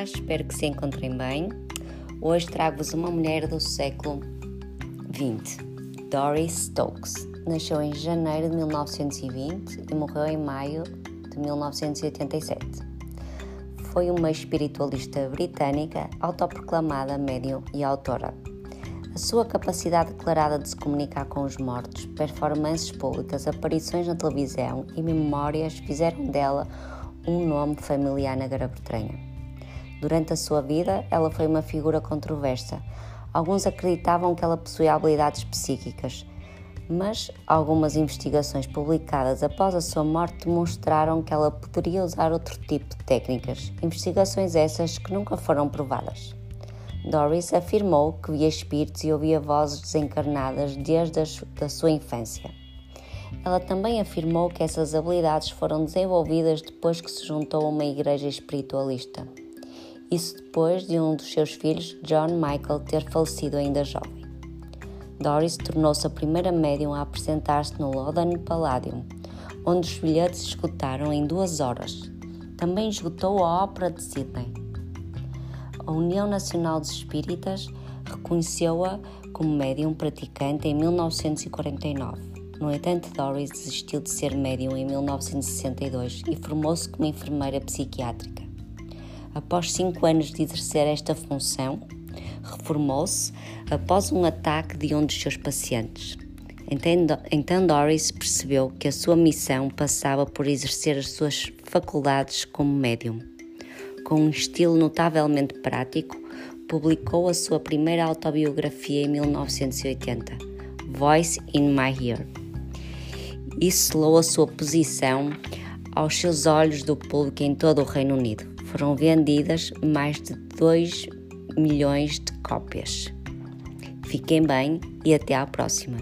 Espero que se encontrem bem. Hoje trago-vos uma mulher do século XX, Doris Stokes. Nasceu em janeiro de 1920 e morreu em maio de 1987. Foi uma espiritualista britânica, autoproclamada médium e autora. A sua capacidade declarada de se comunicar com os mortos, performances públicas, aparições na televisão e memórias fizeram dela um nome familiar na Grã-Bretanha. Durante a sua vida, ela foi uma figura controversa. Alguns acreditavam que ela possuía habilidades psíquicas, mas algumas investigações publicadas após a sua morte demonstraram que ela poderia usar outro tipo de técnicas, investigações essas que nunca foram provadas. Doris afirmou que via espíritos e ouvia vozes desencarnadas desde a sua infância. Ela também afirmou que essas habilidades foram desenvolvidas depois que se juntou a uma igreja espiritualista. Isso depois de um dos seus filhos, John Michael, ter falecido ainda jovem. Doris tornou-se a primeira médium a apresentar-se no London Palladium, onde os bilhetes esgotaram em duas horas. Também esgotou a Ópera de Sydney. A União Nacional dos Espíritas reconheceu-a como médium praticante em 1949. No entanto, Doris desistiu de ser médium em 1962 e formou-se como enfermeira psiquiátrica. Após cinco anos de exercer esta função, reformou-se após um ataque de um dos seus pacientes. Então Doris percebeu que a sua missão passava por exercer as suas faculdades como médium. Com um estilo notavelmente prático, publicou a sua primeira autobiografia em 1980, Voice in My Ear e selou a sua posição aos seus olhos do público em todo o Reino Unido. Foram vendidas mais de 2 milhões de cópias. Fiquem bem e até à próxima.